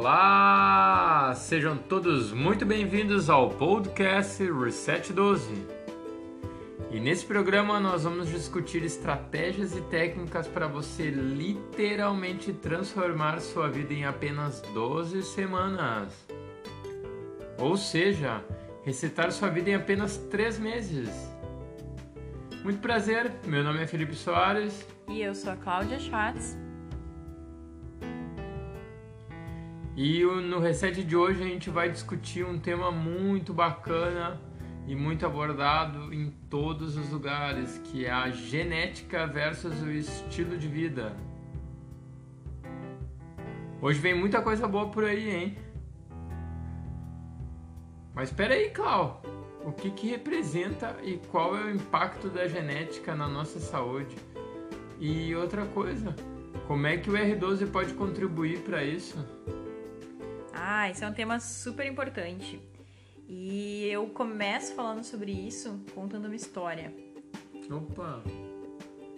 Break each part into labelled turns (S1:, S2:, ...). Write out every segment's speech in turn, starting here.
S1: Olá! Sejam todos muito bem-vindos ao podcast Reset 12. E nesse programa nós vamos discutir estratégias e técnicas para você literalmente transformar sua vida em apenas 12 semanas. Ou seja, resetar sua vida em apenas 3 meses. Muito prazer, meu nome é Felipe Soares.
S2: E eu sou a Cláudia Schwartz.
S1: E no reset de hoje a gente vai discutir um tema muito bacana e muito abordado em todos os lugares, que é a genética versus o estilo de vida. Hoje vem muita coisa boa por aí, hein? Mas espera aí, Clau. O que, que representa e qual é o impacto da genética na nossa saúde? E outra coisa, como é que o R12 pode contribuir para isso?
S2: Ah, esse é um tema super importante. E eu começo falando sobre isso contando uma história.
S1: Opa!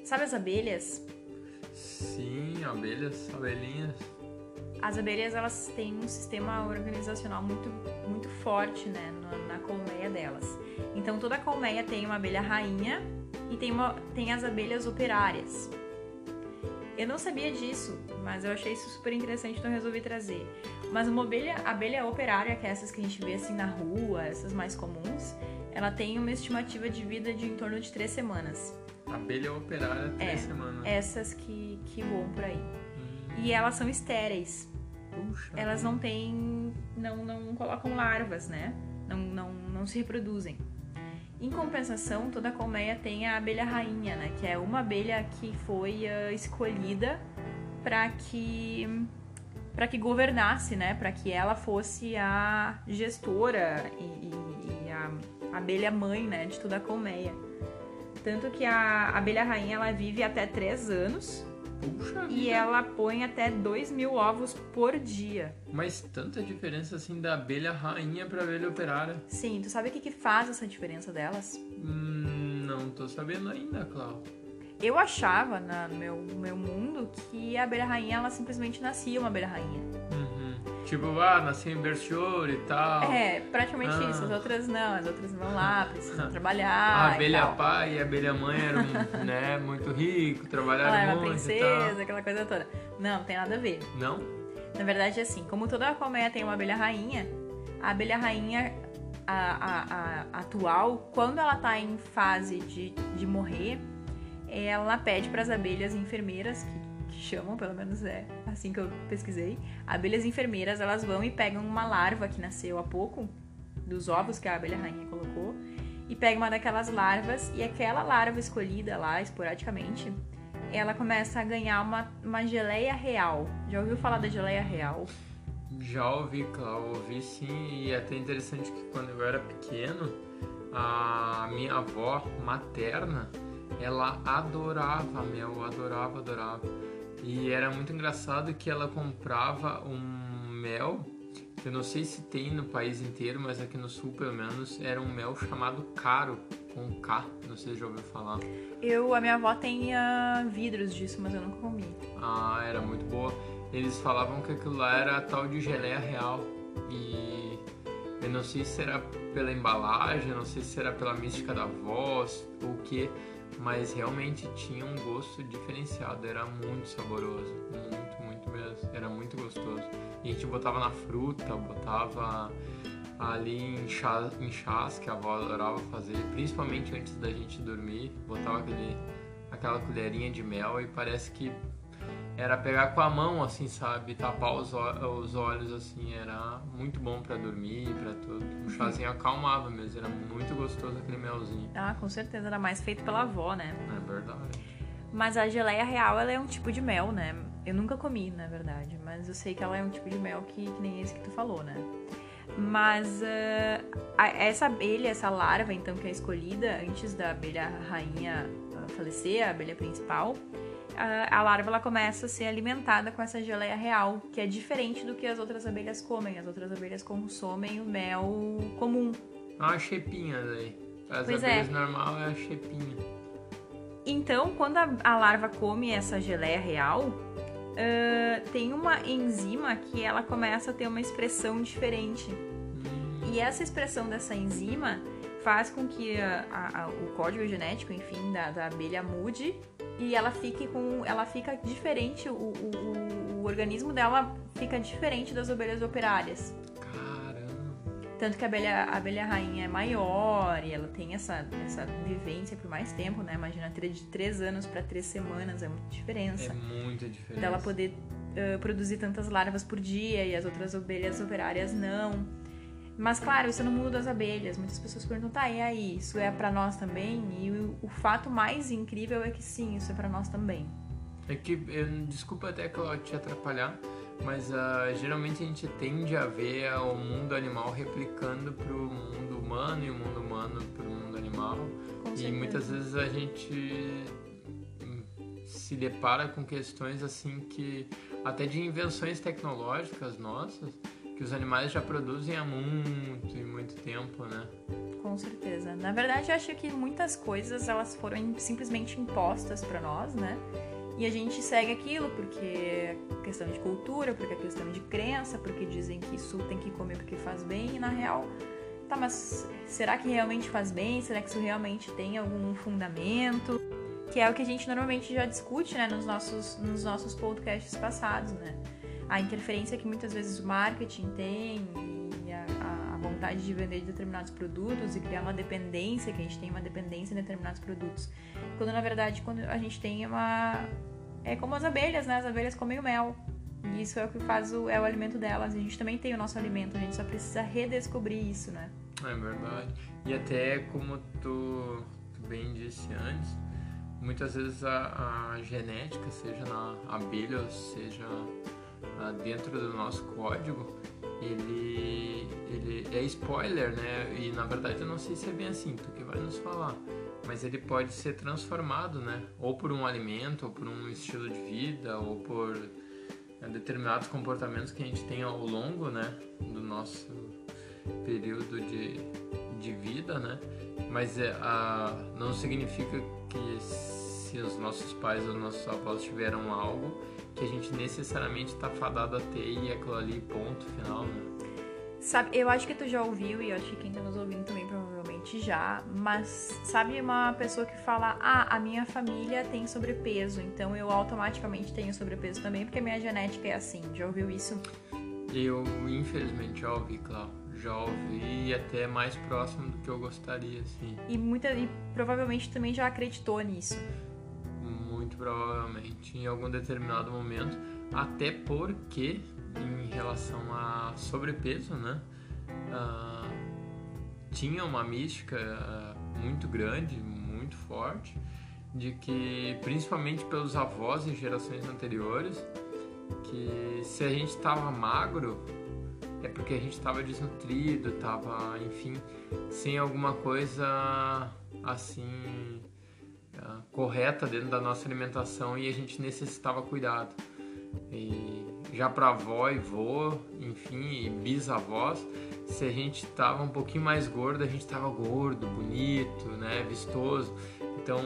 S2: Sabe as abelhas?
S1: Sim, abelhas, abelhinhas.
S2: As abelhas elas têm um sistema organizacional muito, muito forte, né, na, na colmeia delas. Então toda colmeia tem uma abelha rainha e tem, uma, tem as abelhas operárias. Eu não sabia disso, mas eu achei isso super interessante, então resolvi trazer. Mas uma abelha, abelha operária, que é essas que a gente vê assim na rua, essas mais comuns, ela tem uma estimativa de vida de em torno de três semanas.
S1: Abelha operária, três é, semanas.
S2: Essas que, que voam por aí. Hum. E elas são estéreis.
S1: Puxa.
S2: Elas não têm. não, não colocam larvas, né? Não, não, não se reproduzem. Em compensação, toda colmeia tem a abelha rainha, né? Que é uma abelha que foi uh, escolhida para que para que governasse, né? Para que ela fosse a gestora e, e, e a abelha mãe, né? De toda a colmeia. Tanto que a abelha rainha ela vive até três anos
S1: Puxa
S2: e ela põe até 2 mil ovos por dia.
S1: Mas tanta diferença assim da abelha rainha pra abelha operária?
S2: Sim, tu sabe o que, que faz essa diferença delas?
S1: Hum, não tô sabendo ainda, Clau.
S2: Eu achava na, no meu, meu mundo que a abelha rainha ela simplesmente nascia uma abelha rainha.
S1: Uhum. Tipo, ah, nasceu em berçouro e tal.
S2: É, praticamente ah. isso. As outras não, as outras vão lá, precisam trabalhar.
S1: A abelha pai e a abelha mãe eram né, muito ricos, trabalharam
S2: Ela era
S1: muito.
S2: uma princesa, aquela coisa toda. Não, não tem nada a ver.
S1: Não?
S2: Na verdade, é assim, como toda colmeia tem uma abelha rainha, a abelha rainha a, a, a, atual, quando ela tá em fase de, de morrer, ela pede para as abelhas enfermeiras que que chamam, pelo menos é assim que eu pesquisei. Abelhas enfermeiras, elas vão e pegam uma larva que nasceu há pouco, dos ovos que a abelha rainha colocou, e pega uma daquelas larvas, e aquela larva escolhida lá, esporadicamente, ela começa a ganhar uma, uma geleia real. Já ouviu falar da geleia real?
S1: Já ouvi, Cláudio, ouvi sim, e é até interessante que quando eu era pequeno, a minha avó materna, ela adorava mel, adorava, adorava. E era muito engraçado que ela comprava um mel, eu não sei se tem no país inteiro, mas aqui no sul pelo menos, era um mel chamado caro, com K, não sei se já ouviu falar.
S2: Eu, a minha avó tem uh, vidros disso, mas eu nunca comi.
S1: Ah, era muito boa. Eles falavam que aquilo lá era tal de geleia real. E eu não sei se era pela embalagem, não sei se era pela mística da voz ou o que, mas realmente tinha um gosto diferenciado, era muito saboroso, muito, muito mesmo, era muito gostoso. E a gente botava na fruta, botava ali em chás, em chás que a avó adorava fazer, principalmente antes da gente dormir, botava aquele, aquela colherinha de mel e parece que era pegar com a mão, assim, sabe? Tapar os, os olhos, assim, era muito bom para dormir, para tudo. O chazinho acalmava mesmo, era muito gostoso aquele melzinho.
S2: Ah, com certeza, era mais feito pela avó, né?
S1: É verdade.
S2: Mas a geleia real, ela é um tipo de mel, né? Eu nunca comi, na verdade, mas eu sei que ela é um tipo de mel que, que nem esse que tu falou, né? Mas uh, essa abelha, essa larva, então, que é escolhida antes da abelha rainha falecer, a abelha principal, a, a larva ela começa a ser alimentada com essa geleia real, que é diferente do que as outras abelhas comem. As outras abelhas consomem o mel comum.
S1: Ah, a xepinha daí. As
S2: pois
S1: abelhas
S2: é.
S1: normal é a xepinha.
S2: Então, quando a, a larva come essa geleia real, uh, tem uma enzima que ela começa a ter uma expressão diferente. E essa expressão dessa enzima faz com que a, a, o código genético, enfim, da, da, abelha mude e ela fique com, ela fica diferente, o, o, o organismo dela fica diferente das abelhas operárias. Tanto que a abelha, a abelha rainha é maior e ela tem essa, essa vivência por mais tempo, né? Imagina de três anos para três semanas, é muita diferença.
S1: É muita diferença.
S2: Dela poder uh, produzir tantas larvas por dia e as outras abelhas operárias não. Mas claro, isso é no mundo das abelhas. Muitas pessoas perguntam, tá, e aí, isso é para nós também? E o, o, fato mais incrível é que sim, isso é para nós também.
S1: É que, eu, desculpa até que eu te atrapalhar, mas uh, geralmente a gente tende a ver o mundo animal replicando para o mundo humano e o mundo humano para o mundo animal. E muitas vezes a gente hum, se depara com questões assim que até de invenções tecnológicas nossas que os animais já produzem há muito e muito tempo, né?
S2: Com certeza. Na verdade, eu acho que muitas coisas elas foram simplesmente impostas para nós, né? E a gente segue aquilo porque é questão de cultura, porque é questão de crença, porque dizem que isso tem que comer porque faz bem, e na real, tá, mas será que realmente faz bem? Será que isso realmente tem algum fundamento? Que é o que a gente normalmente já discute, né, nos nossos, nos nossos podcasts passados, né? A interferência que muitas vezes o marketing tem e a, a vontade de vender determinados produtos e criar uma dependência, que a gente tem uma dependência em determinados produtos. Quando na verdade, quando a gente tem uma. É como as abelhas, né? As abelhas comem o mel. E isso é o que faz o, é o alimento delas. A gente também tem o nosso alimento, a gente só precisa redescobrir isso, né?
S1: É verdade. E até como tu, tu bem disse antes, muitas vezes a, a genética, seja na abelha, seja dentro do nosso código, ele, ele é spoiler, né? E na verdade eu não sei se é bem assim, tu que vai nos falar. Mas ele pode ser transformado, né? Ou por um alimento, ou por um estilo de vida, ou por né, determinados comportamentos que a gente tem ao longo, né? Do nosso período de, de vida, né? Mas é, a, não significa que se os nossos pais ou nossos avós tiveram algo, que a gente necessariamente está fadado a ter e aquilo ali, ponto final, né?
S2: Sabe, eu acho que tu já ouviu e eu acho que quem tá nos ouvindo também provavelmente já, mas sabe uma pessoa que fala: "Ah, a minha família tem sobrepeso, então eu automaticamente tenho sobrepeso também porque a minha genética é assim". Já ouviu isso?
S1: Eu, infelizmente, já ouvi, claro. Já ouvi até mais próximo do que eu gostaria, assim.
S2: E muita e provavelmente também já acreditou nisso
S1: muito provavelmente em algum determinado momento, até porque em relação a sobrepeso, né, uh, tinha uma mística uh, muito grande, muito forte, de que principalmente pelos avós e gerações anteriores, que se a gente estava magro é porque a gente estava desnutrido, estava, enfim, sem alguma coisa assim correta dentro da nossa alimentação e a gente necessitava cuidado. E já para avó e vô, enfim, e bisavós, se a gente estava um pouquinho mais gordo, a gente estava gordo, bonito, né, vistoso. Então,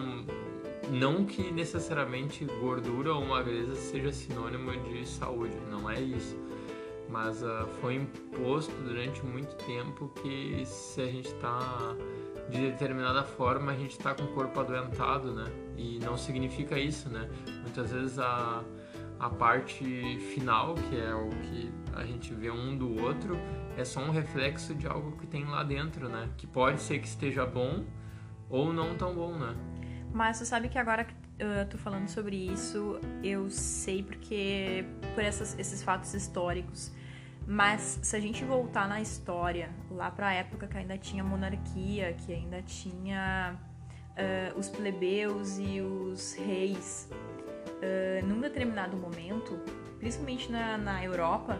S1: não que necessariamente gordura ou magreza seja sinônimo de saúde, não é isso. Mas uh, foi imposto durante muito tempo que se a gente está de determinada forma a gente está com o corpo adoentado, né? E não significa isso, né? Muitas vezes a, a parte final, que é o que a gente vê um do outro, é só um reflexo de algo que tem lá dentro, né? Que pode ser que esteja bom ou não tão bom, né?
S2: Mas você sabe que agora que eu tô falando sobre isso, eu sei porque por essas, esses fatos históricos mas se a gente voltar na história, lá para a época que ainda tinha monarquia, que ainda tinha uh, os plebeus e os reis, uh, num determinado momento, principalmente na, na Europa,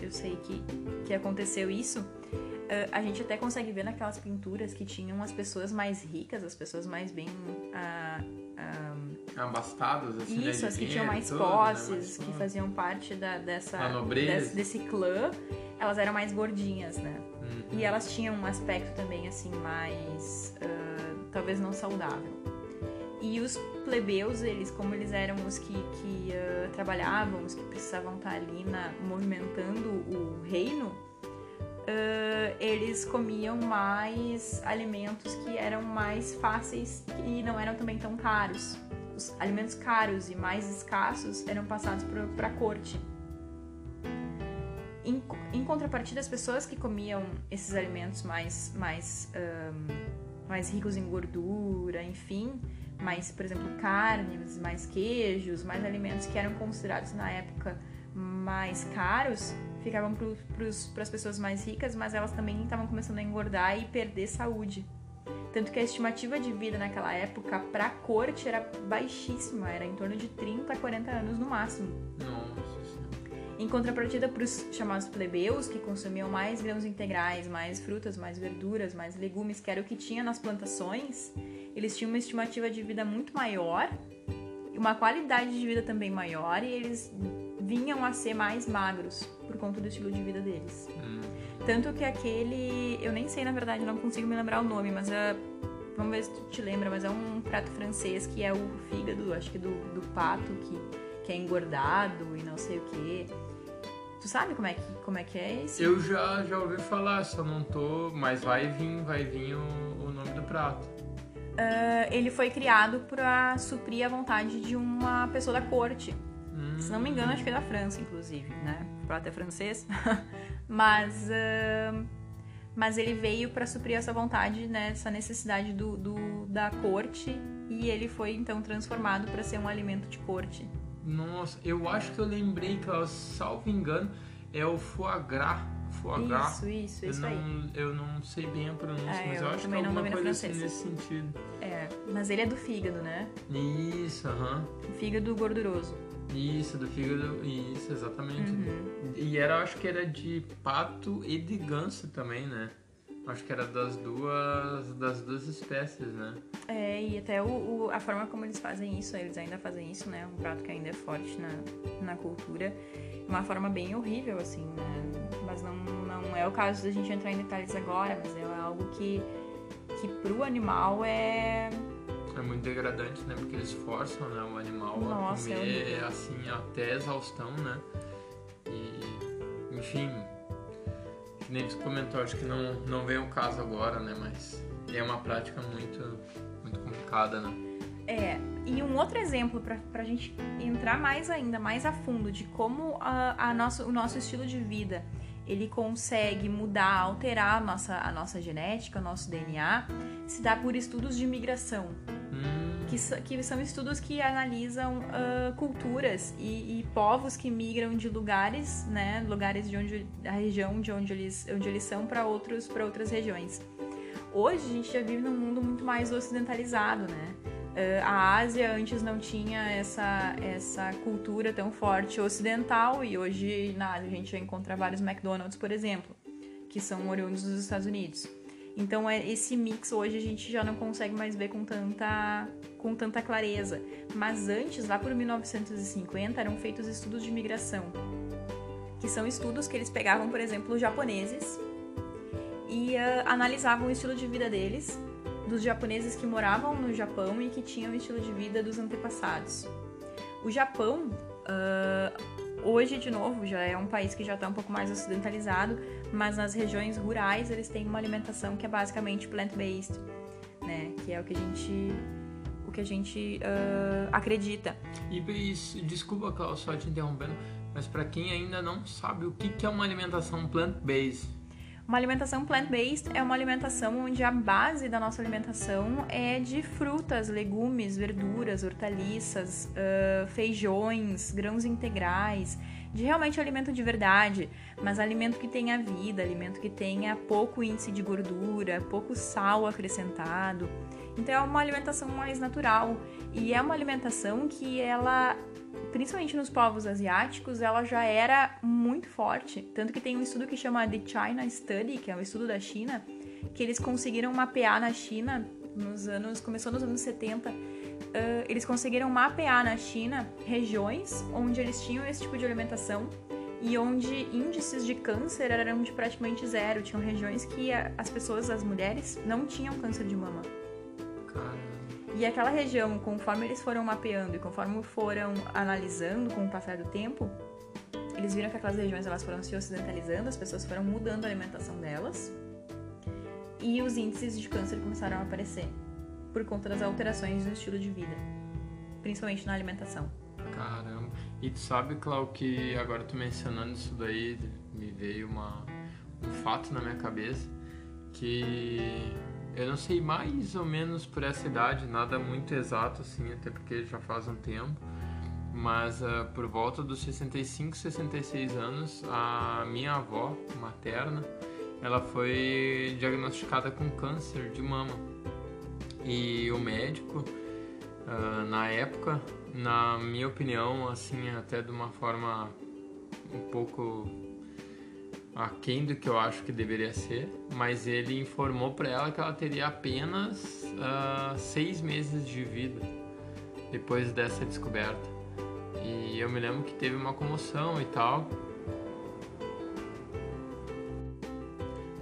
S2: eu sei que, que aconteceu isso, uh, a gente até consegue ver naquelas pinturas que tinham as pessoas mais ricas, as pessoas mais bem
S1: abastadas, assim, né,
S2: Isso,
S1: né,
S2: as que tinham mais tudo, posses, né? que faziam parte da, dessa, desse, desse clã, elas eram mais gordinhas, né? Uhum. E elas tinham um aspecto também, assim, mais. Uh, talvez não saudável. E os plebeus, eles, como eles eram os que, que uh, trabalhavam, os que precisavam estar ali na, movimentando o reino, uh, eles comiam mais alimentos que eram mais fáceis e não eram também tão caros. Os alimentos caros e mais escassos eram passados para a corte. Em, em, contrapartida, as pessoas que comiam esses alimentos mais, mais, um, mais ricos em gordura, enfim, mais, por exemplo, carnes, mais queijos, mais alimentos que eram considerados na época mais caros, ficavam para as pessoas mais ricas, mas elas também estavam começando a engordar e perder saúde. Tanto que a estimativa de vida naquela época para a corte era baixíssima, era em torno de 30 a 40 anos no máximo.
S1: Nossa
S2: em contrapartida para os chamados plebeus, que consumiam mais grãos integrais, mais frutas, mais verduras, mais legumes, que era o que tinha nas plantações, eles tinham uma estimativa de vida muito maior, uma qualidade de vida também maior, e eles vinham a ser mais magros conta do estilo de vida deles. Hum. Tanto que aquele. Eu nem sei, na verdade, não consigo me lembrar o nome, mas é. Vamos ver se tu te lembra, mas é um prato francês que é o fígado, acho que do, do pato, que, que é engordado e não sei o que. Tu sabe como é que, como é, que é esse?
S1: Eu já, já ouvi falar, só não tô. Mas vai vir, vai vir o, o nome do prato.
S2: Uh, ele foi criado para suprir a vontade de uma pessoa da corte. Hum. Se não me engano, acho que é da França, inclusive, né? Prato é francês. mas. Uh, mas ele veio para suprir essa vontade, né, essa necessidade do, do, da corte, e ele foi então transformado para ser um alimento de corte.
S1: Nossa, eu acho que eu lembrei que, salvo engano, é o foie gras. Foie
S2: gras. Isso, isso,
S1: eu
S2: isso
S1: não,
S2: aí.
S1: Eu não sei bem a pronúncia, é, mas eu, eu acho que é alguma coisa assim nesse sentido.
S2: É, mas ele é do fígado, né?
S1: Isso, aham.
S2: Uh -huh. Fígado gorduroso.
S1: Isso, do fígado, isso, exatamente. Uhum. E era, acho que era de pato e de ganso também, né? Acho que era das duas, das duas espécies, né?
S2: É, e até o, o, a forma como eles fazem isso, eles ainda fazem isso, né? Um prato que ainda é forte na, na cultura. Uma forma bem horrível, assim, né? Mas não, não é o caso da gente entrar em detalhes agora, mas é algo que, que pro animal é...
S1: É muito degradante, né? Porque eles forçam né, o animal
S2: Nossa,
S1: a
S2: comer, é
S1: assim, até exaustão, né? E, enfim nem tu comentou, acho que não, não vem o caso agora, né? Mas é uma prática muito, muito complicada, né?
S2: É, e um outro exemplo para a gente entrar mais ainda, mais a fundo de como a, a nosso, o nosso estilo de vida ele consegue mudar, alterar a nossa, a nossa genética, o nosso DNA, se dá por estudos de migração. Hum que, que são estudos que analisam uh, culturas e, e, povos que migram de lugares, né, lugares de onde a região de onde eles, onde eles são para outros para outras regiões. Hoje a gente já vive num mundo muito mais ocidentalizado, né? Uh, a Ásia antes não tinha essa, essa cultura tão forte ocidental e hoje na Ásia a gente já encontra vários McDonald's, por exemplo, que são oriundos dos Estados Unidos. Então é, esse mix hoje a gente já não consegue mais ver com tanta, com tanta clareza. Mas antes, lá por 1950, eram feitos estudos de migração, que são estudos que eles pegavam, por exemplo, japoneses e uh, analisavam o estilo de vida deles, dos japoneses que moravam no Japão e que tinham o estilo de vida dos antepassados. O Japão uh, Hoje, de novo, já é um país que já está um pouco mais ocidentalizado, mas nas regiões rurais eles têm uma alimentação que é basicamente plant-based, né? Que é o que a gente o que a gente uh, acredita.
S1: E desculpa, Klaus, só te interrompendo, mas para quem ainda não sabe o que, que é uma alimentação plant-based,
S2: uma alimentação plant-based é uma alimentação onde a base da nossa alimentação é de frutas, legumes, verduras, hortaliças, uh, feijões, grãos integrais, de realmente alimento de verdade, mas alimento que tenha vida, alimento que tenha pouco índice de gordura, pouco sal acrescentado. Então é uma alimentação mais natural e é uma alimentação que ela principalmente nos povos asiáticos, ela já era muito forte. Tanto que tem um estudo que chama The China Study, que é um estudo da China, que eles conseguiram mapear na China nos anos. começou nos anos 70. Uh, eles conseguiram mapear na China regiões onde eles tinham esse tipo de alimentação e onde índices de câncer eram de praticamente zero. Tinham regiões que as pessoas, as mulheres, não tinham câncer de mama. E aquela região, conforme eles foram mapeando e conforme foram analisando com o passar do tempo, eles viram que aquelas regiões elas foram se ocidentalizando, as pessoas foram mudando a alimentação delas e os índices de câncer começaram a aparecer por conta das alterações no estilo de vida, principalmente na alimentação.
S1: Caramba. E tu sabe, Clau, que agora tu mencionando isso daí, me veio uma, um fato na minha cabeça que eu não sei mais ou menos por essa idade, nada muito exato assim, até porque já faz um tempo, mas uh, por volta dos 65, 66 anos, a minha avó materna, ela foi diagnosticada com câncer de mama. E o médico, uh, na época, na minha opinião, assim, até de uma forma um pouco aquém do que eu acho que deveria ser, mas ele informou para ela que ela teria apenas uh, seis meses de vida depois dessa descoberta. E eu me lembro que teve uma comoção e tal.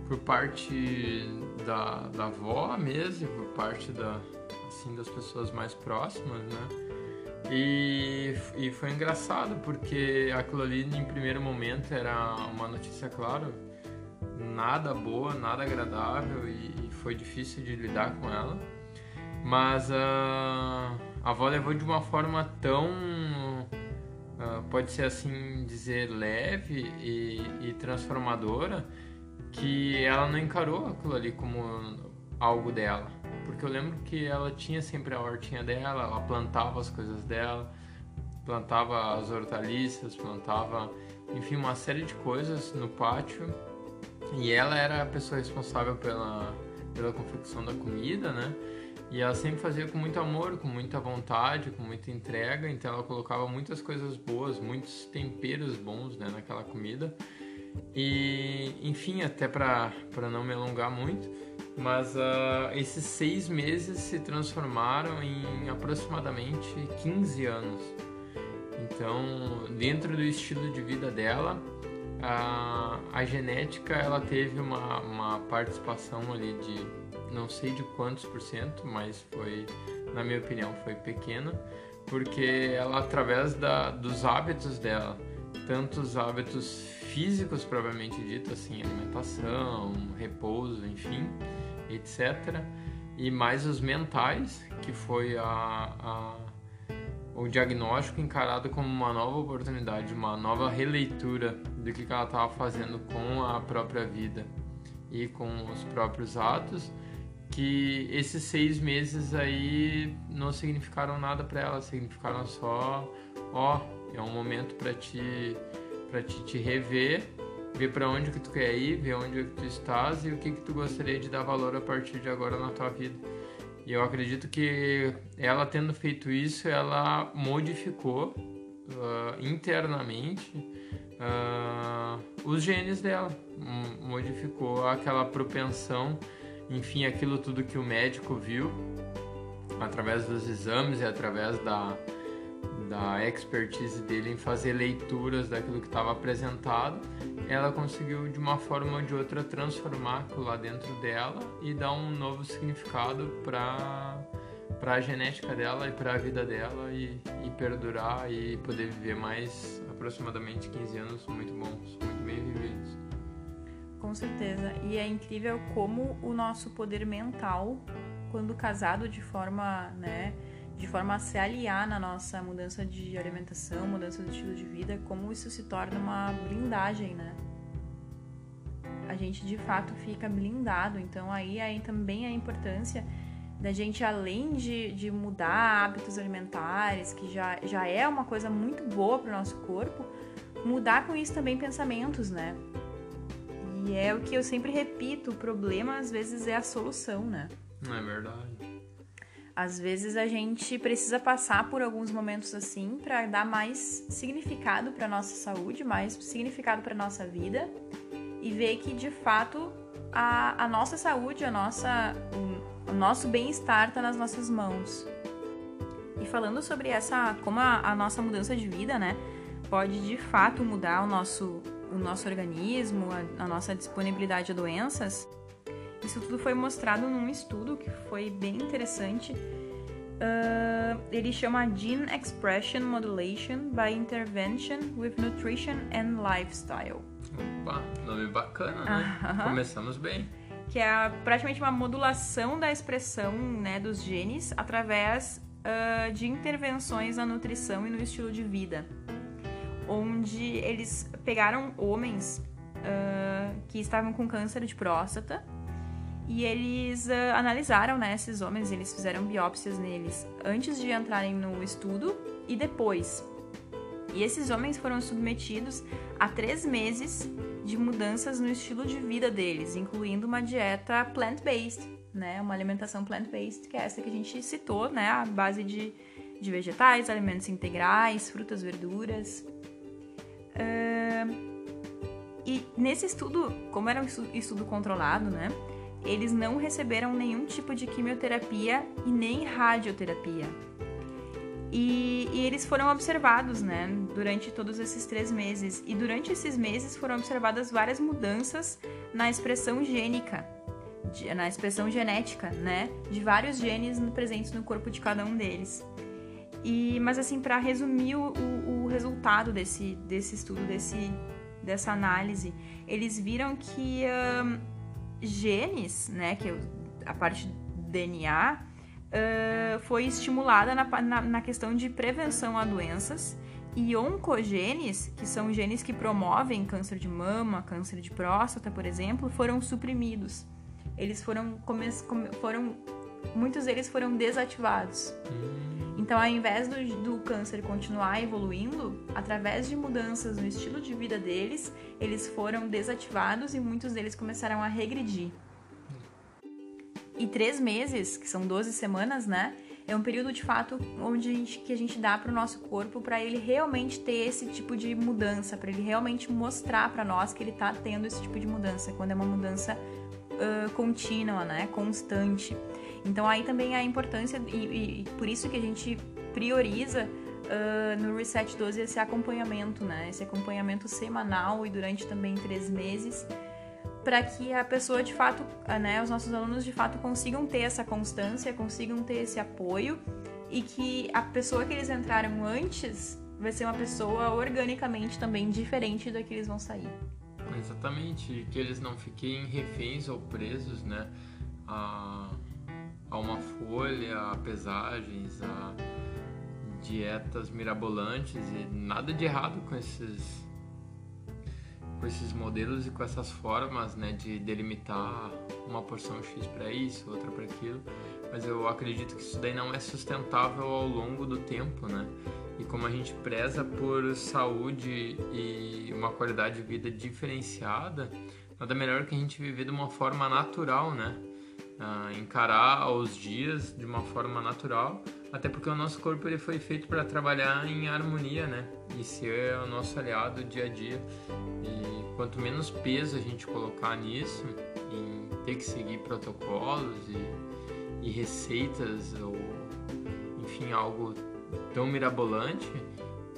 S1: Por parte da, da avó mesmo, por parte da, assim, das pessoas mais próximas, né? E, e foi engraçado porque aquilo ali em primeiro momento era uma notícia, claro, nada boa, nada agradável e, e foi difícil de lidar com ela. Mas a avó levou de uma forma tão, uh, pode ser assim dizer, leve e, e transformadora que ela não encarou aquilo ali como algo dela porque eu lembro que ela tinha sempre a hortinha dela, ela plantava as coisas dela, plantava as hortaliças, plantava, enfim, uma série de coisas no pátio. E ela era a pessoa responsável pela, pela confecção da comida, né? E ela sempre fazia com muito amor, com muita vontade, com muita entrega, então ela colocava muitas coisas boas, muitos temperos bons né, naquela comida. E, enfim, até para não me alongar muito, mas uh, esses seis meses se transformaram em aproximadamente 15 anos. Então, dentro do estilo de vida dela, a, a genética ela teve uma, uma participação ali de não sei de quantos por cento, mas foi, na minha opinião, foi pequena, porque ela através da, dos hábitos dela, tanto os hábitos físicos propriamente dito, assim, alimentação, repouso, enfim, etc. E mais os mentais, que foi a, a, o diagnóstico encarado como uma nova oportunidade, uma nova releitura do que ela estava fazendo com a própria vida e com os próprios atos, que esses seis meses aí não significaram nada para ela, significaram só, ó, é um momento para te para te, te rever ver para onde que tu quer ir, ver onde que tu estás e o que que tu gostaria de dar valor a partir de agora na tua vida. E eu acredito que ela tendo feito isso, ela modificou uh, internamente uh, os genes dela, modificou aquela propensão, enfim, aquilo tudo que o médico viu através dos exames e através da da expertise dele em fazer leituras daquilo que estava apresentado, ela conseguiu de uma forma ou de outra transformar aquilo lá dentro dela e dar um novo significado para para a genética dela e para a vida dela e, e, perdurar e poder viver mais aproximadamente 15 anos muito bons, muito bem vividos.
S2: Com certeza. E é incrível como o nosso poder mental, quando casado de forma, né, de forma a se aliar na nossa mudança de alimentação, mudança do estilo de vida, como isso se torna uma blindagem, né? A gente de fato fica blindado, então aí, aí também a importância da gente, além de, de mudar hábitos alimentares, que já, já é uma coisa muito boa para o nosso corpo, mudar com isso também pensamentos, né? E é o que eu sempre repito, o problema às vezes é a solução, né?
S1: É verdade.
S2: Às vezes a gente precisa passar por alguns momentos assim para dar mais significado para nossa saúde, mais significado para nossa vida e ver que de fato a, a nossa saúde, a nossa, o, nosso bem-estar está nas nossas mãos. E falando sobre essa, como a, a, nossa mudança de vida, né, pode de fato mudar o nosso, o nosso organismo, a, a nossa disponibilidade a doenças. Isso tudo foi mostrado num estudo que foi bem interessante, Uh, ele chama Gene Expression Modulation by Intervention with Nutrition and Lifestyle.
S1: Opa, nome bacana, né? Uh -huh. Começamos bem.
S2: Que é praticamente uma modulação da expressão né, dos genes através uh, de intervenções na nutrição e no estilo de vida. Onde eles pegaram homens uh, que estavam com câncer de próstata e eles uh, analisaram né, esses homens, eles fizeram biópsias neles antes de entrarem no estudo e depois. E esses homens foram submetidos a três meses de mudanças no estilo de vida deles, incluindo uma dieta plant-based, né, uma alimentação plant-based, que é essa que a gente citou, né, a base de, de vegetais, alimentos integrais, frutas, verduras. Uh, e nesse estudo, como era um estudo controlado, né? Eles não receberam nenhum tipo de quimioterapia e nem radioterapia. E, e, eles foram observados, né, durante todos esses três meses. E durante esses meses foram observadas várias mudanças na expressão gênica, de, na expressão genética, né, de vários genes presentes no corpo de cada um deles. E, mas assim, para resumir o, o, resultado desse, desse estudo, desse, dessa análise, eles viram que um, genes, né, que é a parte DNA, uh, foi estimulada na, na, na questão de prevenção a doenças e oncogenes, que são genes que promovem câncer de mama, câncer de próstata, por exemplo, foram suprimidos. Eles foram, foram muitos deles foram desativados. Hum. Então, ao invés do, do, câncer continuar evoluindo, através de mudanças no estilo de vida deles, eles foram desativados e muitos deles começaram a regredir. E três meses, que são 12 semanas, né? É um período de fato onde a gente, que a gente dá para o nosso corpo para ele realmente ter esse tipo de mudança, para ele realmente mostrar para nós que ele está tendo esse tipo de mudança, quando é uma mudança uh, contínua, né? Constante. Então aí também a importância, e, e por isso que a gente prioriza uh, no Reset 12 esse acompanhamento, né? Esse acompanhamento semanal e durante também três meses, para que a pessoa de fato, né, os nossos alunos de fato consigam ter essa constância, consigam ter esse apoio e que a pessoa que eles entraram antes vai ser uma pessoa organicamente também diferente da que eles vão sair.
S1: Exatamente, que eles não fiquem reféns ou presos, né? A a uma folha, a pesagens, a dietas mirabolantes e nada de errado com esses com esses modelos e com essas formas, né, de delimitar uma porção X para isso, outra para aquilo, mas eu acredito que isso daí não é sustentável ao longo do tempo, né? E como a gente preza por saúde e uma qualidade de vida diferenciada, nada melhor que a gente viver de uma forma natural, né? Encarar os dias de uma forma natural, até porque o nosso corpo ele foi feito para trabalhar em harmonia, né? E ser o nosso aliado dia a dia. E quanto menos peso a gente colocar nisso, em ter que seguir protocolos e, e receitas ou enfim algo tão mirabolante,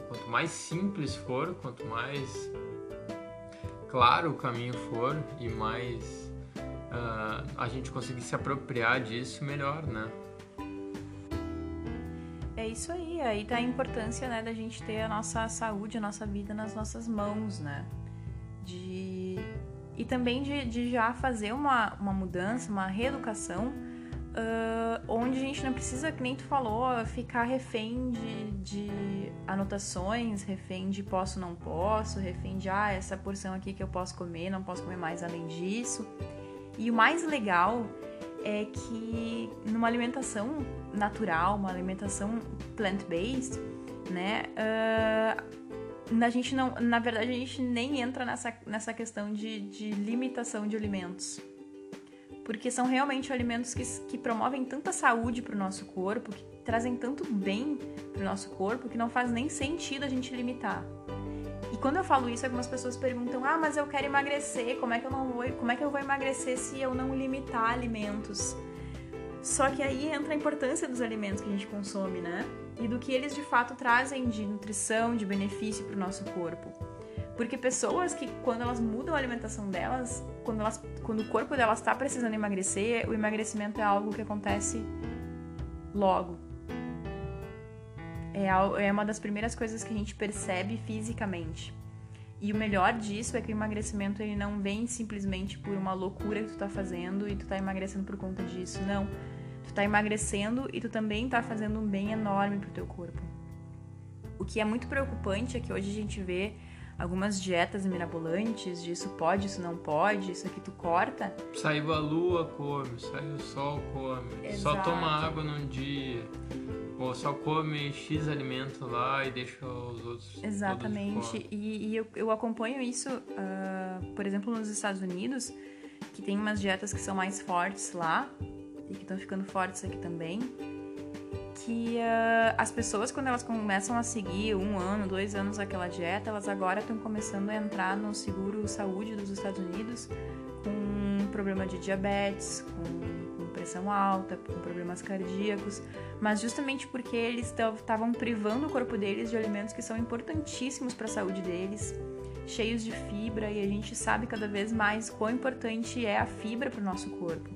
S1: quanto mais simples for, quanto mais claro o caminho for e mais uh, a gente conseguir se apropriar disso melhor, né?
S2: É isso aí, aí tá a importância, né, da gente ter a nossa saúde, a nossa vida nas nossas mãos, né? De... E também de, de já fazer uma, uma mudança, uma reeducação, uh, onde a gente não precisa, que nem tu falou, ficar refém de, de anotações, refém de posso, não posso, refém de, ah, essa porção aqui que eu posso comer, não posso comer mais além disso. E o mais legal é que numa alimentação natural, uma alimentação plant-based, né? Uh, a gente não, na verdade, a gente nem entra nessa, nessa questão de, de limitação de alimentos. Porque são realmente alimentos que, que promovem tanta saúde para o nosso corpo, que trazem tanto bem para o nosso corpo, que não faz nem sentido a gente limitar. E quando eu falo isso, algumas pessoas perguntam: "Ah, mas eu quero emagrecer, como é que eu não vou, como é que eu vou emagrecer se eu não limitar alimentos?" Só que aí entra a importância dos alimentos que a gente consome, né? E do que eles de fato trazem de nutrição, de benefício para o nosso corpo. Porque pessoas que, quando elas mudam a alimentação delas, quando, elas, quando o corpo delas está precisando emagrecer, o emagrecimento é algo que acontece logo, É, é uma das primeiras coisas que a gente percebe fisicamente. E o melhor disso é que o emagrecimento ele não vem simplesmente por uma loucura que tu tá fazendo e tu tá emagrecendo por conta disso. Não. Tu tá emagrecendo e tu também tá fazendo um bem enorme pro teu corpo. O que é muito preocupante é que hoje a gente vê algumas dietas mirabolantes de isso pode, isso não pode, isso aqui tu corta.
S1: Saiu a lua, come, saiu o sol, come. Exato. Só toma água num dia. Ou só come X alimento lá e deixa os outros.
S2: Exatamente. E, e eu, eu, acompanho isso, uh, por exemplo, nos Estados Unidos, que tem umas dietas que são mais fortes lá e que estão ficando fortes aqui também que uh, as pessoas, quando elas começam a seguir um ano, dois anos aquela dieta, elas agora estão começando a entrar no seguro saúde dos Estados Unidos com problema de diabetes, com, com pressão alta, com problemas cardíacos, mas justamente porque eles estavam privando o corpo deles de alimentos que são importantíssimos para a saúde deles, cheios de fibra, e a gente sabe cada vez mais quão importante é a fibra para o nosso corpo.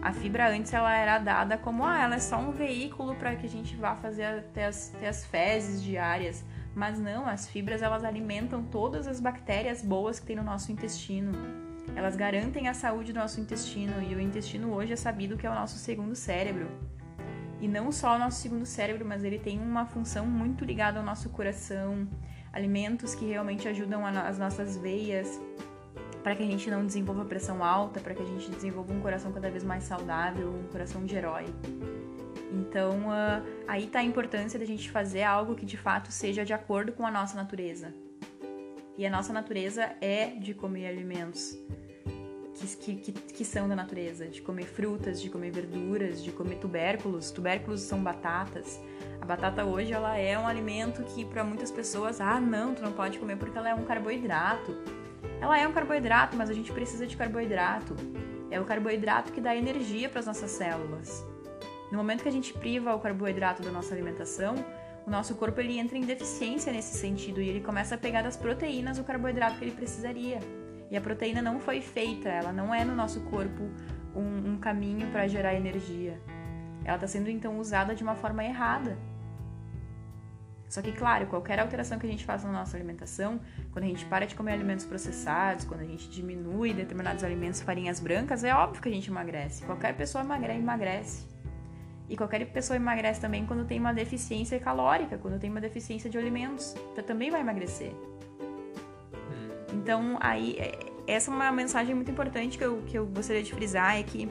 S2: A fibra antes ela era dada como ah, ela é só um veículo para que a gente vá fazer até as, até as fezes diárias. Mas não, as fibras elas alimentam todas as bactérias boas que tem no nosso intestino. Elas garantem a saúde do nosso intestino e o intestino hoje é sabido que é o nosso segundo cérebro. E não só o nosso segundo cérebro, mas ele tem uma função muito ligada ao nosso coração, alimentos que realmente ajudam as nossas veias, para que a gente não desenvolva pressão alta, para que a gente desenvolva um coração cada vez mais saudável, um coração de herói. Então, uh, aí está a importância da gente fazer algo que de fato seja de acordo com a nossa natureza. E a nossa natureza é de comer alimentos que, que, que, são da natureza, de comer frutas, de comer verduras, de comer tubérculos. Tubérculos são batatas. A batata hoje ela é um alimento que para muitas pessoas, ah, não, tu não pode comer porque ela é um carboidrato. Ela é um carboidrato, mas a gente precisa de carboidrato. É o carboidrato que dá energia para as nossas células. No momento que a gente priva o carboidrato da nossa alimentação, o nosso corpo ele entra em deficiência nesse sentido e ele começa a pegar das proteínas o carboidrato que ele precisaria. E a proteína não foi feita, ela não é no nosso corpo um, um caminho para gerar energia. Ela está sendo então usada de uma forma errada. Só que, claro, qualquer alteração que a gente faça na nossa alimentação, quando a gente para de comer alimentos processados, quando a gente diminui determinados alimentos, farinhas brancas, é óbvio que a gente emagrece. Qualquer pessoa emagrece. E qualquer pessoa emagrece também quando tem uma deficiência calórica, quando tem uma deficiência de alimentos. Então, também vai emagrecer. Hum. Então, aí, é, essa é uma mensagem muito importante que eu, que eu gostaria de frisar, é que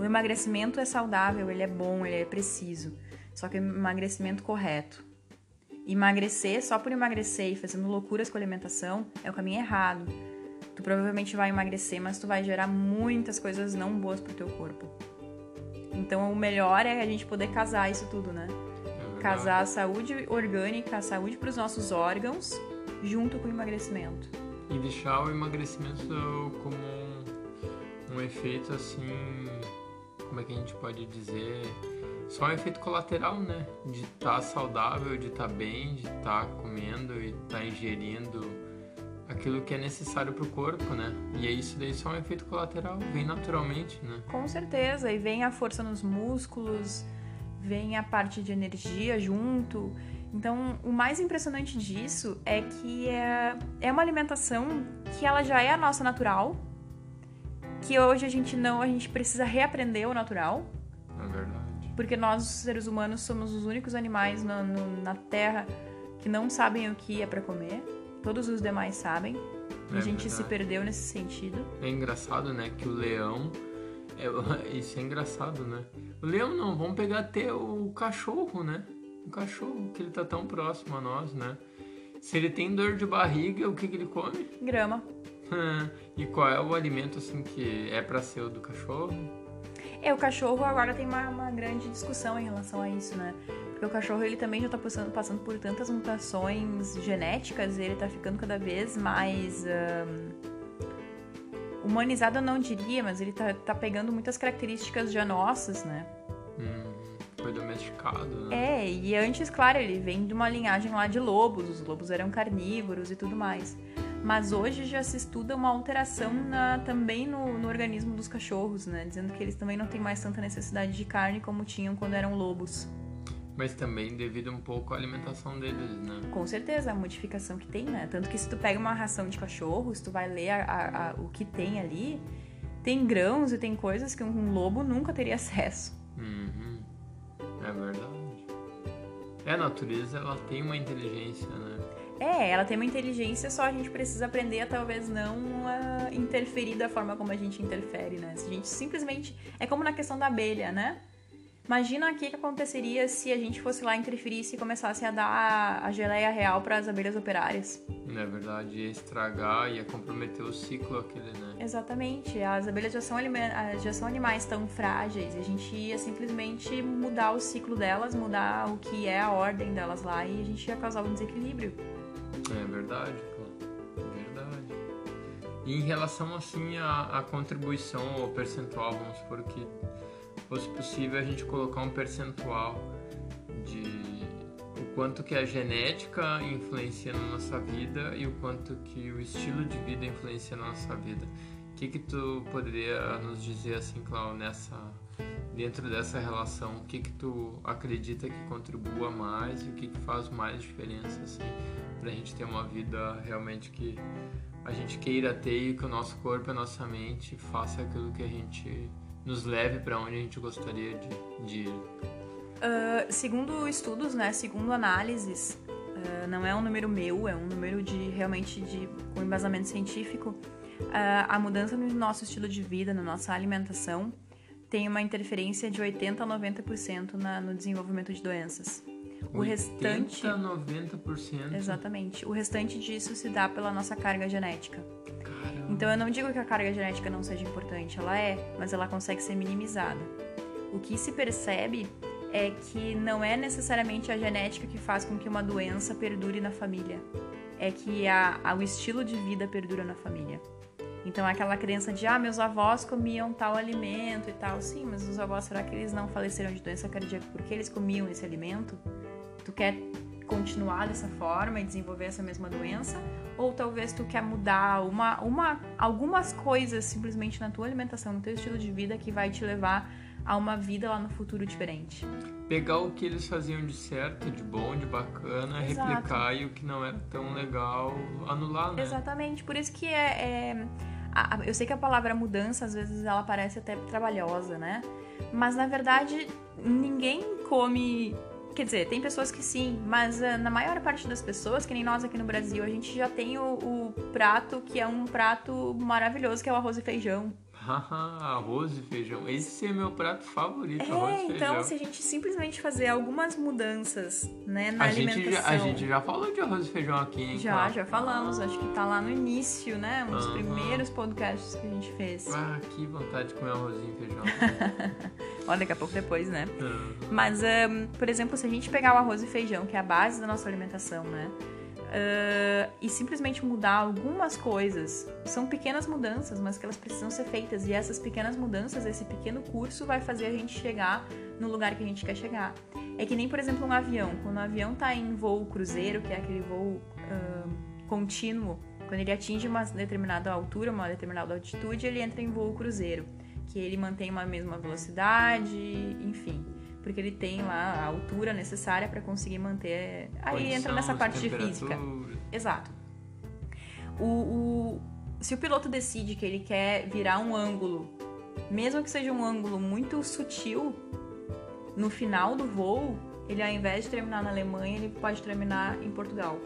S2: o emagrecimento é saudável, ele é bom, ele é preciso. Só que o emagrecimento correto. Emagrecer só por emagrecer e fazendo loucuras com a alimentação é o caminho errado. Tu provavelmente vai emagrecer, mas tu vai gerar muitas coisas não boas pro teu corpo. Então o melhor é a gente poder casar isso tudo, né? É casar a saúde orgânica, a saúde para os nossos órgãos, junto com o emagrecimento.
S1: E deixar o emagrecimento como um, um efeito assim, como é que a gente pode dizer? só um efeito colateral, né? De estar tá saudável, de estar tá bem, de estar tá comendo e estar tá ingerindo aquilo que é necessário para o corpo, né? E é isso daí só um efeito colateral, vem naturalmente, né?
S2: Com certeza, e vem a força nos músculos, vem a parte de energia junto. Então, o mais impressionante disso é que é, é uma alimentação que ela já é a nossa natural, que hoje a gente não, a gente precisa reaprender o natural.
S1: É verdade
S2: porque nós, seres humanos, somos os únicos animais na, no, na Terra que não sabem o que é para comer. Todos os demais sabem. É a gente verdade. se perdeu nesse sentido.
S1: É engraçado, né, que o leão. É, isso é engraçado, né? O leão não, vamos pegar até o cachorro, né? O cachorro, que ele tá tão próximo a nós, né? Se ele tem dor de barriga, o que, que ele come?
S2: Grama.
S1: e qual é o alimento assim que é para ser o do cachorro?
S2: É, o cachorro agora tem uma, uma grande discussão em relação a isso, né? Porque o cachorro ele também já tá passando, passando por tantas mutações genéticas, ele tá ficando cada vez mais. Um, humanizado eu não diria, mas ele tá, tá pegando muitas características já nossas, né?
S1: Hum, foi domesticado, né?
S2: É, e antes, claro, ele vem de uma linhagem lá de lobos, os lobos eram carnívoros e tudo mais mas hoje já se estuda uma alteração na, também no, no, organismo dos cachorros, né? Dizendo que eles também não têm mais tanta necessidade de carne como tinham quando eram lobos.
S1: Mas também devido um pouco à alimentação deles, né?
S2: Com certeza, a modificação que tem, né? Tanto que se tu pega uma ração de cachorro, se tu vai ler a, a, a, o que tem ali, tem grãos e tem coisas que um lobo nunca teria acesso.
S1: Uhum. É verdade. É, a natureza, ela tem uma inteligência, né?
S2: É, ela tem uma inteligência, só a gente precisa aprender a talvez não uh, interferir da forma como a gente interfere, né? Se a gente simplesmente. É como na questão da abelha, né? Imagina o que, aconteceria se a gente fosse lá interferisse e começasse a dar a geleia real para as abelhas operárias.
S1: Na é verdade, ia estragar, ia comprometer o ciclo aquele, né?
S2: Exatamente. As abelhas já são, já são animais tão frágeis a gente ia simplesmente mudar o ciclo delas, mudar o que é a ordem delas lá e a gente ia causar um desequilíbrio.
S1: É verdade, é verdade. E em relação, assim, à, à contribuição ou percentual, vamos supor que fosse possível a gente colocar um percentual de o quanto que a genética influencia na nossa vida e o quanto que o estilo de vida influencia na nossa vida. O que que tu poderia nos dizer assim, Cláudio, nessa dentro dessa relação, o que que tu acredita que contribua mais e o que que faz mais diferença assim para a gente ter uma vida realmente que a gente queira ter e que o nosso corpo e a nossa mente faça aquilo que a gente nos leve para onde a gente gostaria de, de ir?
S2: Uh, segundo estudos, né, segundo análises, uh, não é um número meu, é um número de realmente de com embasamento científico. Uh, a mudança no nosso estilo de vida, na nossa alimentação, tem uma interferência de 80 a 90% na, no desenvolvimento de doenças.
S1: O 80 restante. 90%.
S2: Exatamente. O restante disso se dá pela nossa carga genética. Então eu não digo que a carga genética não seja importante, ela é, mas ela consegue ser minimizada. O que se percebe é que não é necessariamente a genética que faz com que uma doença perdure na família, é que a, a, o estilo de vida perdura na família. Então aquela crença de ah, meus avós comiam tal alimento e tal, sim, mas os avós será que eles não faleceram de doença cardíaca porque eles comiam esse alimento? Tu quer continuar dessa forma e desenvolver essa mesma doença? Ou talvez tu quer mudar uma, uma, algumas coisas simplesmente na tua alimentação, no teu estilo de vida que vai te levar a uma vida lá no futuro diferente.
S1: Pegar o que eles faziam de certo, de bom, de bacana, Exato. replicar e o que não era tão legal, anular, né?
S2: Exatamente. Por isso que é, é eu sei que a palavra mudança às vezes ela parece até trabalhosa, né? Mas na verdade ninguém come Quer dizer, tem pessoas que sim, mas uh, na maior parte das pessoas, que nem nós aqui no Brasil, a gente já tem o, o prato que é um prato maravilhoso, que é o arroz e feijão.
S1: Arroz e feijão. Esse é meu prato favorito,
S2: é,
S1: arroz e
S2: então,
S1: feijão.
S2: Então, se a gente simplesmente fazer algumas mudanças, né, na
S1: a
S2: alimentação...
S1: Gente já, a gente já falou de arroz e feijão aqui, hein?
S2: Já,
S1: claro.
S2: já falamos. Acho que tá lá no início, né? Um dos primeiros podcasts que a gente fez.
S1: Ah, que vontade de comer arrozinho e feijão.
S2: Ó, daqui a pouco depois, né? Uhum. Mas, um, por exemplo, se a gente pegar o arroz e feijão, que é a base da nossa alimentação, né? Uh, e simplesmente mudar algumas coisas. São pequenas mudanças, mas que elas precisam ser feitas. E essas pequenas mudanças, esse pequeno curso, vai fazer a gente chegar no lugar que a gente quer chegar. É que nem, por exemplo, um avião. Quando o avião está em voo cruzeiro, que é aquele voo uh, contínuo, quando ele atinge uma determinada altura, uma determinada altitude, ele entra em voo cruzeiro, que ele mantém uma mesma velocidade, enfim porque ele tem lá a altura necessária para conseguir manter. Aí Condição, entra nessa parte de física. Exato. O, o, se o piloto decide que ele quer virar um ângulo, mesmo que seja um ângulo muito sutil, no final do voo, ele ao invés de terminar na Alemanha, ele pode terminar em Portugal.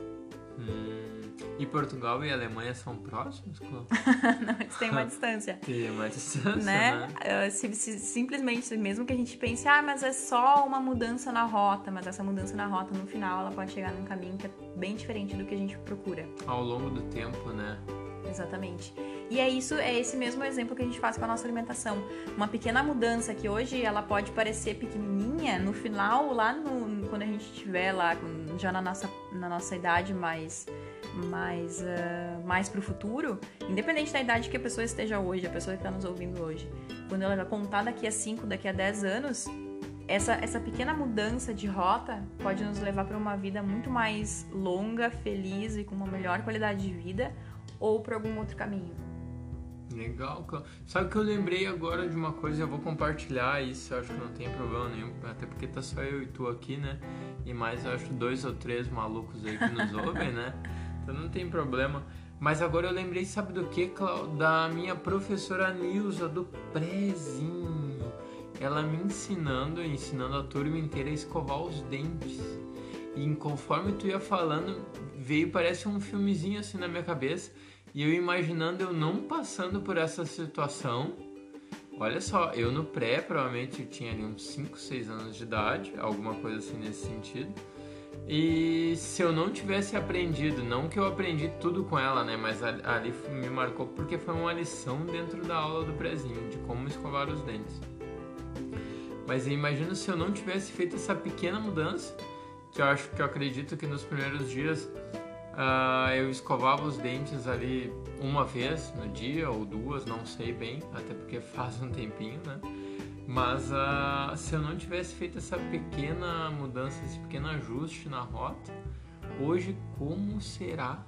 S1: Hum. E Portugal e Alemanha são próximos,
S2: Não, eles têm uma distância.
S1: Tem uma distância, né?
S2: né? Se, se, simplesmente, mesmo que a gente pense, ah, mas é só uma mudança na rota, mas essa mudança na rota, no final, ela pode chegar num caminho que é bem diferente do que a gente procura.
S1: Ao longo do tempo, né?
S2: Exatamente. E é isso, é esse mesmo exemplo que a gente faz com a nossa alimentação. Uma pequena mudança que hoje ela pode parecer pequenininha, no final, lá no, quando a gente estiver lá, já na nossa, na nossa idade mais mais, uh, mais pro futuro, independente da idade que a pessoa esteja hoje, a pessoa que está nos ouvindo hoje, quando ela vai contar daqui a 5, daqui a 10 anos, essa, essa pequena mudança de rota pode nos levar para uma vida muito mais longa, feliz e com uma melhor qualidade de vida, ou para algum outro caminho.
S1: Legal, Sabe que eu lembrei agora de uma coisa, eu vou compartilhar isso, acho que não tem problema nenhum, até porque tá só eu e tu aqui, né? E mais, eu acho, dois ou três malucos aí que nos ouvem, né? Então não tem problema. Mas agora eu lembrei, sabe do que? Da minha professora Nilza, do Prezinho. Ela me ensinando, ensinando a turma inteira a escovar os dentes. E conforme tu ia falando, veio, parece um filmezinho assim na minha cabeça e eu imaginando eu não passando por essa situação. Olha só, eu no pré provavelmente tinha ali uns 5, 6 anos de idade, alguma coisa assim nesse sentido. E se eu não tivesse aprendido, não que eu aprendi tudo com ela, né, mas ali me marcou porque foi uma lição dentro da aula do prezinho de como escovar os dentes. Mas imagino se eu não tivesse feito essa pequena mudança, que eu acho que eu acredito que nos primeiros dias Uh, eu escovava os dentes ali uma vez no dia ou duas, não sei bem, até porque faz um tempinho, né? Mas uh, se eu não tivesse feito essa pequena mudança, esse pequeno ajuste na rota, hoje como será?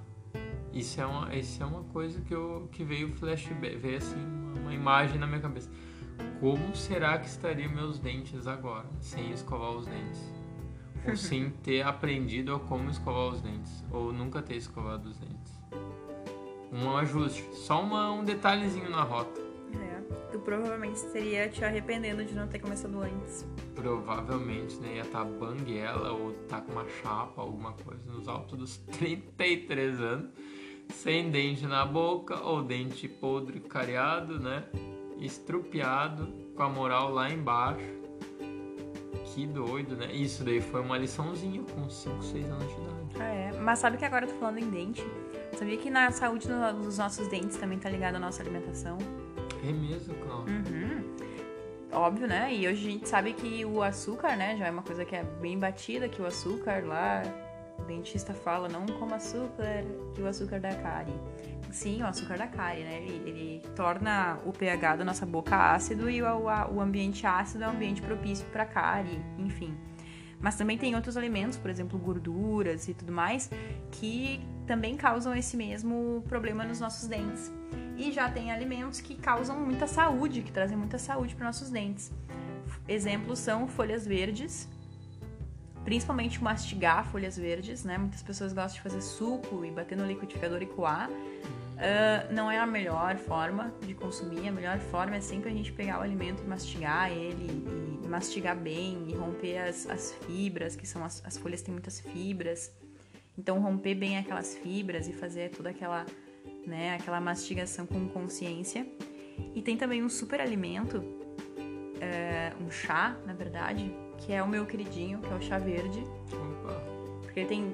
S1: Isso é uma, isso é uma coisa que, eu, que veio flashback, veio assim uma, uma imagem na minha cabeça. Como será que estariam meus dentes agora, sem escovar os dentes? ou sem ter aprendido a como escovar os dentes, ou nunca ter escovado os dentes. Um ajuste, só uma, um detalhezinho na rota.
S2: Tu provavelmente estaria te arrependendo de não ter começado antes.
S1: Provavelmente, né? Ia estar tá banguela ou tá com uma chapa, alguma coisa, nos altos dos 33 anos, sem dente na boca, ou dente podre, cariado, né? Estrupiado, com a moral lá embaixo que doido, né? Isso daí foi uma liçãozinha com 5, 6 anos de idade.
S2: Ah, é. Mas sabe que agora eu tô falando em dente? Sabia que na saúde dos nossos dentes também tá ligado à nossa alimentação?
S1: É mesmo, Cláudio?
S2: Uhum. Óbvio, né? E hoje a gente sabe que o açúcar, né, já é uma coisa que é bem batida, que o açúcar lá, o dentista fala, não coma açúcar, que o açúcar dá cárie. Sim, o açúcar da cárie, né? Ele, ele, torna o pH da nossa boca ácido e o, o ambiente ácido é um ambiente propício para cárie, enfim. Mas também tem outros alimentos, por exemplo, gorduras e tudo mais, que também causam esse mesmo problema nos nossos dentes. E já tem alimentos que causam muita saúde, que trazem muita saúde para nossos dentes. Exemplos são folhas verdes, principalmente mastigar folhas verdes, né? Muitas pessoas gostam de fazer suco e bater no liquidificador e coar. Uh, não é a melhor forma de consumir, a melhor forma é sempre a gente pegar o alimento e mastigar ele, e mastigar bem, e romper as, as fibras, que são as, as folhas têm muitas fibras. Então romper bem aquelas fibras e fazer toda aquela, né, aquela mastigação com consciência. E tem também um super alimento, uh, um chá, na verdade, que é o meu queridinho, que é o chá verde. Opa. Porque tem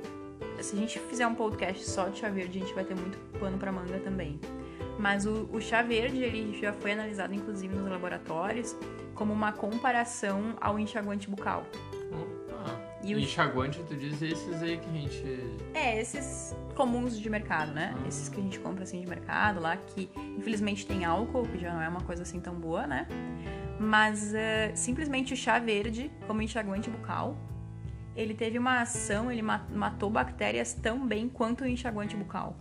S2: se a gente fizer um podcast só de chá verde, a gente vai ter muito pano para manga também. Mas o, o, chá verde ele já foi analisado, inclusive, nos laboratórios, como uma comparação ao enxaguante bucal.
S1: E o enxaguante, tu diz esses aí que a gente.
S2: É, esses comuns de mercado, né? Ah. Esses que a gente compra assim de mercado lá, que infelizmente tem álcool, que já não é uma coisa assim tão boa, né? Mas uh, simplesmente o chá verde como enxaguante bucal ele teve uma ação, ele matou bactérias tão bem quanto o enxaguante bucal.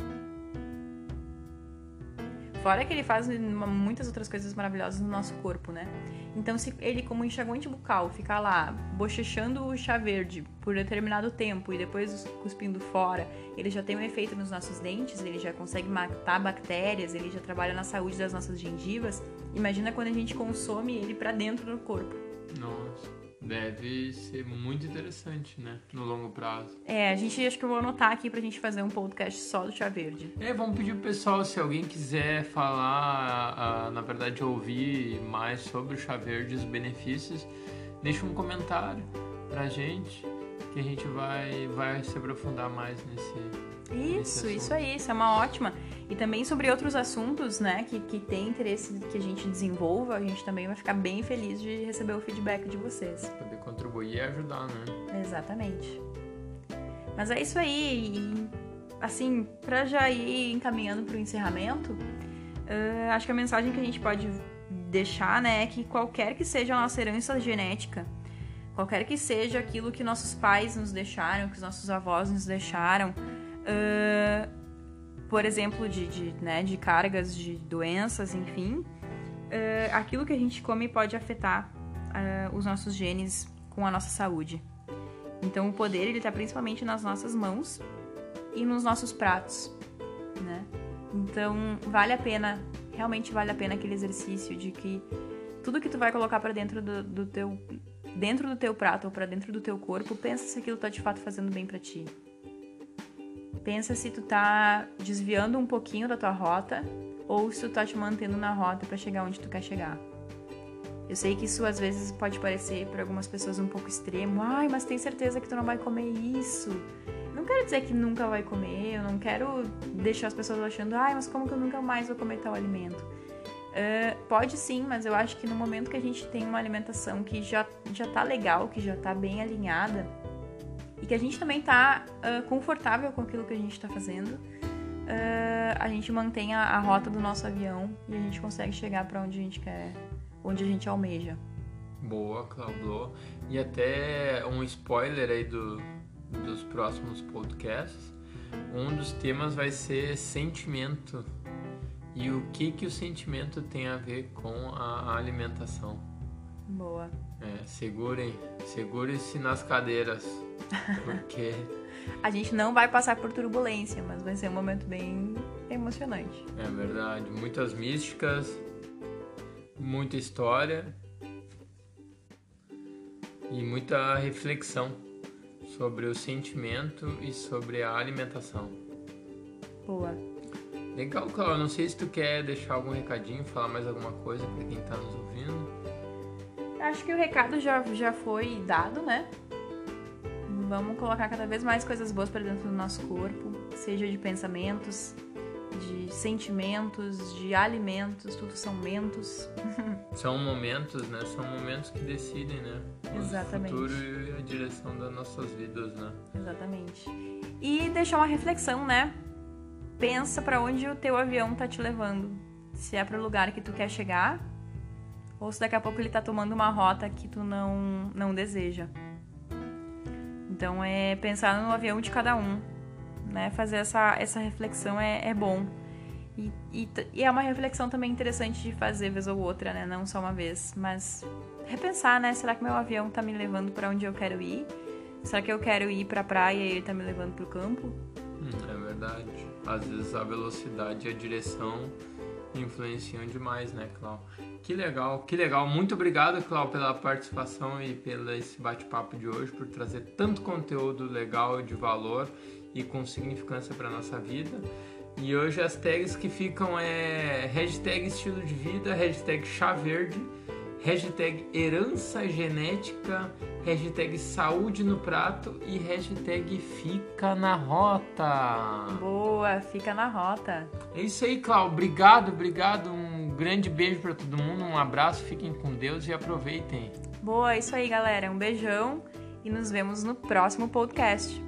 S2: Fora que ele faz muitas outras coisas maravilhosas no nosso corpo, né? Então, se ele, como enxaguante bucal, ficar lá bochechando o chá verde por determinado tempo e depois cuspindo fora, ele já tem um efeito nos nossos dentes, ele já consegue matar bactérias, ele já trabalha na saúde das nossas gengivas. Imagina quando a gente consome ele para dentro do corpo.
S1: Nossa deve ser muito interessante, né? No longo prazo.
S2: É, a gente acho que eu vou anotar aqui pra gente fazer um podcast só do chá verde.
S1: É, vamos pedir pro pessoal, se alguém quiser falar, na verdade, ouvir mais sobre o chá verde e os benefícios, deixa um comentário pra gente que a gente vai, vai se aprofundar mais nesse.
S2: Isso, isso aí, isso é uma ótima. E também sobre outros assuntos, né, que, que tem interesse que a gente desenvolva, a gente também vai ficar bem feliz de receber o feedback de vocês.
S1: Poder contribuir e ajudar, né?
S2: Exatamente. Mas é isso aí. E, assim, para já ir encaminhando para o encerramento, uh, acho que a mensagem que a gente pode deixar, né, é que qualquer que seja a nossa herança genética, qualquer que seja aquilo que nossos pais nos deixaram, que os nossos avós nos deixaram, uh, por exemplo, de, de, né, de cargas de doenças, enfim, uh, aquilo que a gente come pode afetar uh, os nossos genes com a nossa saúde. Então, o poder ele está principalmente nas nossas mãos e nos nossos pratos, né? Então, vale a pena, realmente vale a pena aquele exercício de que tudo que tu vai colocar para dentro do, do, teu dentro do teu prato ou para dentro do teu corpo, pensa se aquilo tá de fato fazendo bem para ti. Pensa se tu tá desviando um pouquinho da tua rota ou se tu tá te mantendo na rota para chegar onde tu quer chegar. Eu sei que isso às vezes pode parecer para algumas pessoas um pouco extremo. Ai, mas tem certeza que tu não vai comer isso? Não quero dizer que nunca vai comer, eu não quero deixar as pessoas achando, ai, mas como que eu nunca mais vou comer tal alimento? Uh, pode sim, mas eu acho que no momento que a gente tem uma alimentação que já, já tá legal, que já tá bem alinhada, e que a gente também tá uh, confortável com aquilo que a gente tá fazendo, uh, a gente mantém a, a, rota do nosso avião e a gente consegue chegar para onde a gente quer, onde a gente almeja.
S1: Boa, Claudio. E até um spoiler aí do, dos próximos podcasts. Um dos temas vai ser sentimento e o que que o sentimento tem a ver com a alimentação.
S2: Boa.
S1: É, segurem, segurem-se nas cadeiras, porque
S2: a gente não vai passar por turbulência, mas vai ser um momento bem emocionante.
S1: É verdade, muitas místicas, muita história e muita reflexão sobre o sentimento e sobre a alimentação.
S2: Boa.
S1: Legal, Cláudio. Não sei se tu quer deixar algum recadinho, falar mais alguma coisa para quem está nos ouvindo.
S2: Acho que o recado já, já foi dado, né? Vamos colocar cada vez mais coisas boas para dentro do nosso corpo, seja de pensamentos, de sentimentos, de alimentos, tudo são mentos.
S1: São momentos, né? São momentos que decidem, né?
S2: Exatamente.
S1: O futuro e a direção das nossas vidas, né?
S2: Exatamente. E deixar uma reflexão, né? Pensa para onde o teu avião tá te levando. Se é para o lugar que tu quer chegar, ou se daqui a pouco ele tá tomando uma rota que tu não, não deseja. Então é pensar no avião de cada um, né? Fazer essa, essa reflexão é, é bom. E, e, e, é uma reflexão também interessante de fazer vez ou outra, né? Não só uma vez, mas repensar, né? Será que meu avião tá me levando para onde eu quero ir? Será que eu quero ir pra praia e ele tá me levando pro campo?
S1: Hum, é verdade às vezes a velocidade e a direção influenciam demais, né, Clau? Que legal, que legal. Muito obrigado, Clau, pela participação e pelo esse bate-papo de hoje, por trazer tanto conteúdo legal de valor e com significância para nossa vida. E hoje as tags que ficam é hashtag estilo de vida, hashtag chá verde, hashtag herança genética, hashtag saúde no prato e hashtag fica na rota.
S2: Boa, fica na rota.
S1: É isso aí, Clau. Obrigado, obrigado. Um grande beijo para todo mundo, um abraço, fiquem com Deus e aproveitem.
S2: Boa, é isso aí, galera. Um beijão e nos vemos no próximo podcast.